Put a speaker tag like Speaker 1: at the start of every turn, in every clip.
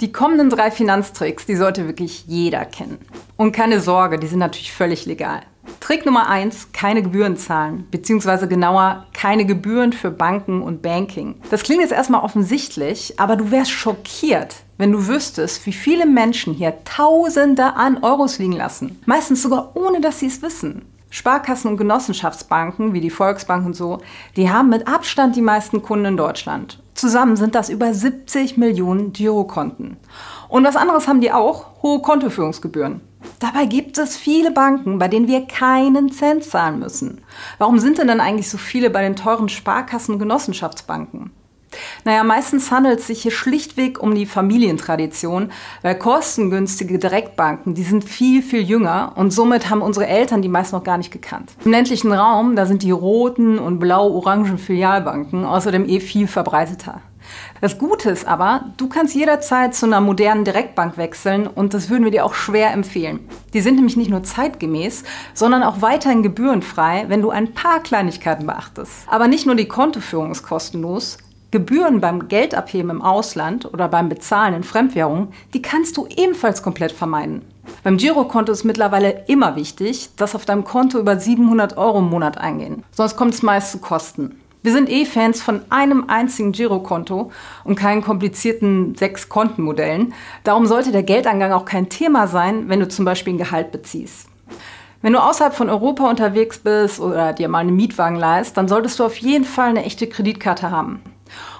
Speaker 1: Die kommenden drei Finanztricks, die sollte wirklich jeder kennen. Und keine Sorge, die sind natürlich völlig legal. Trick Nummer eins: keine Gebühren zahlen, beziehungsweise genauer keine Gebühren für Banken und Banking. Das klingt jetzt erstmal offensichtlich, aber du wärst schockiert, wenn du wüsstest, wie viele Menschen hier Tausende an Euros liegen lassen. Meistens sogar ohne, dass sie es wissen. Sparkassen und Genossenschaftsbanken wie die Volksbank und so, die haben mit Abstand die meisten Kunden in Deutschland. Zusammen sind das über 70 Millionen Girokonten. Und was anderes haben die auch, hohe Kontoführungsgebühren. Dabei gibt es viele Banken, bei denen wir keinen Cent zahlen müssen. Warum sind denn dann eigentlich so viele bei den teuren Sparkassen und Genossenschaftsbanken? Naja, meistens handelt es sich hier schlichtweg um die Familientradition, weil kostengünstige Direktbanken, die sind viel, viel jünger und somit haben unsere Eltern die meist noch gar nicht gekannt. Im ländlichen Raum, da sind die roten und blau-orangen Filialbanken außerdem eh viel verbreiteter. Das Gute ist aber, du kannst jederzeit zu einer modernen Direktbank wechseln und das würden wir dir auch schwer empfehlen. Die sind nämlich nicht nur zeitgemäß, sondern auch weiterhin gebührenfrei, wenn du ein paar Kleinigkeiten beachtest. Aber nicht nur die Kontoführung ist kostenlos, Gebühren beim Geldabheben im Ausland oder beim Bezahlen in Fremdwährung, die kannst du ebenfalls komplett vermeiden. Beim Girokonto ist mittlerweile immer wichtig, dass auf deinem Konto über 700 Euro im Monat eingehen. Sonst kommt es meist zu Kosten. Wir sind eh Fans von einem einzigen Girokonto und keinen komplizierten sechs Kontenmodellen. Darum sollte der Geldangang auch kein Thema sein, wenn du zum Beispiel ein Gehalt beziehst. Wenn du außerhalb von Europa unterwegs bist oder dir mal einen Mietwagen leist, dann solltest du auf jeden Fall eine echte Kreditkarte haben.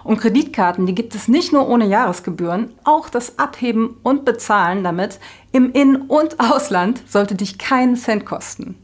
Speaker 1: Und Kreditkarten, die gibt es nicht nur ohne Jahresgebühren, auch das Abheben und Bezahlen damit im In- und Ausland sollte dich keinen Cent kosten.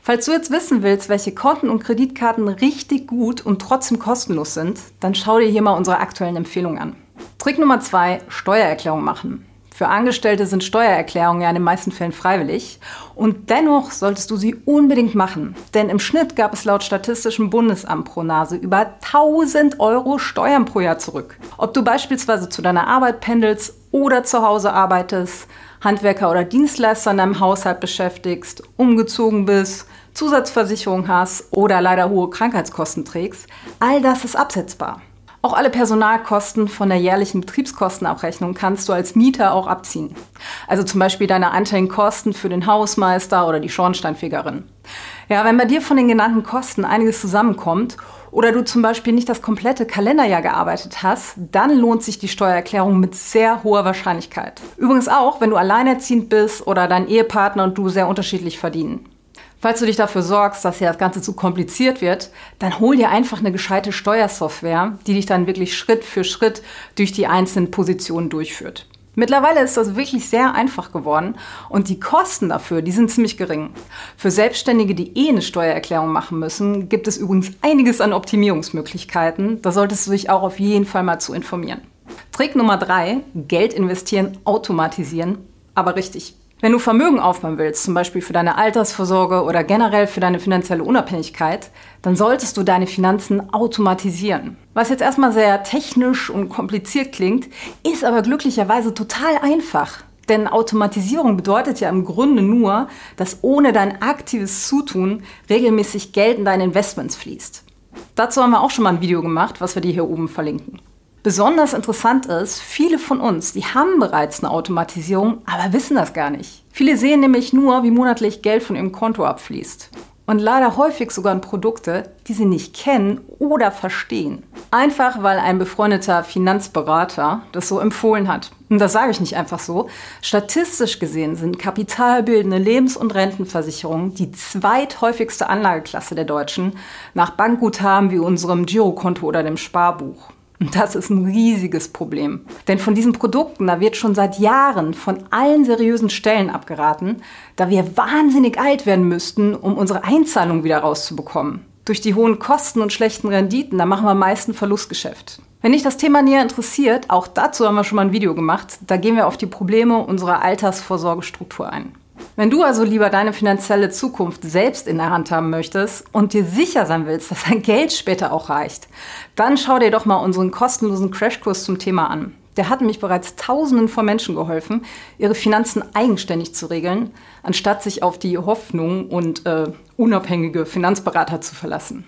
Speaker 1: Falls du jetzt wissen willst, welche Konten und Kreditkarten richtig gut und trotzdem kostenlos sind, dann schau dir hier mal unsere aktuellen Empfehlungen an. Trick Nummer zwei: Steuererklärung machen. Für Angestellte sind Steuererklärungen ja in den meisten Fällen freiwillig. Und dennoch solltest du sie unbedingt machen. Denn im Schnitt gab es laut Statistischem Bundesamt pro Nase über 1000 Euro Steuern pro Jahr zurück. Ob du beispielsweise zu deiner Arbeit pendelst oder zu Hause arbeitest, Handwerker oder Dienstleister in deinem Haushalt beschäftigst, umgezogen bist, Zusatzversicherung hast oder leider hohe Krankheitskosten trägst, all das ist absetzbar. Auch alle Personalkosten von der jährlichen Betriebskostenabrechnung kannst du als Mieter auch abziehen. Also zum Beispiel deine anteiligen Kosten für den Hausmeister oder die Schornsteinfegerin. Ja, wenn bei dir von den genannten Kosten einiges zusammenkommt oder du zum Beispiel nicht das komplette Kalenderjahr gearbeitet hast, dann lohnt sich die Steuererklärung mit sehr hoher Wahrscheinlichkeit. Übrigens auch, wenn du alleinerziehend bist oder dein Ehepartner und du sehr unterschiedlich verdienen. Falls du dich dafür sorgst, dass hier das Ganze zu kompliziert wird, dann hol dir einfach eine gescheite Steuersoftware, die dich dann wirklich Schritt für Schritt durch die einzelnen Positionen durchführt. Mittlerweile ist das wirklich sehr einfach geworden und die Kosten dafür, die sind ziemlich gering. Für Selbstständige, die eh eine Steuererklärung machen müssen, gibt es übrigens einiges an Optimierungsmöglichkeiten. Da solltest du dich auch auf jeden Fall mal zu informieren. Trick Nummer drei: Geld investieren, automatisieren, aber richtig. Wenn du Vermögen aufbauen willst, zum Beispiel für deine Altersvorsorge oder generell für deine finanzielle Unabhängigkeit, dann solltest du deine Finanzen automatisieren. Was jetzt erstmal sehr technisch und kompliziert klingt, ist aber glücklicherweise total einfach. Denn Automatisierung bedeutet ja im Grunde nur, dass ohne dein aktives Zutun regelmäßig Geld in deine Investments fließt. Dazu haben wir auch schon mal ein Video gemacht, was wir dir hier oben verlinken. Besonders interessant ist, viele von uns, die haben bereits eine Automatisierung, aber wissen das gar nicht. Viele sehen nämlich nur, wie monatlich Geld von ihrem Konto abfließt. Und leider häufig sogar in Produkte, die sie nicht kennen oder verstehen. Einfach weil ein befreundeter Finanzberater das so empfohlen hat. Und das sage ich nicht einfach so. Statistisch gesehen sind kapitalbildende Lebens- und Rentenversicherungen die zweithäufigste Anlageklasse der Deutschen nach Bankguthaben wie unserem Girokonto oder dem Sparbuch. Und das ist ein riesiges Problem. Denn von diesen Produkten, da wird schon seit Jahren von allen seriösen Stellen abgeraten, da wir wahnsinnig alt werden müssten, um unsere Einzahlung wieder rauszubekommen. Durch die hohen Kosten und schlechten Renditen, da machen wir meist ein Verlustgeschäft. Wenn dich das Thema näher interessiert, auch dazu haben wir schon mal ein Video gemacht, da gehen wir auf die Probleme unserer Altersvorsorgestruktur ein. Wenn du also lieber deine finanzielle Zukunft selbst in der Hand haben möchtest und dir sicher sein willst, dass dein Geld später auch reicht, dann schau dir doch mal unseren kostenlosen Crashkurs zum Thema an. Der hat nämlich bereits Tausenden von Menschen geholfen, ihre Finanzen eigenständig zu regeln, anstatt sich auf die Hoffnung und äh, unabhängige Finanzberater zu verlassen.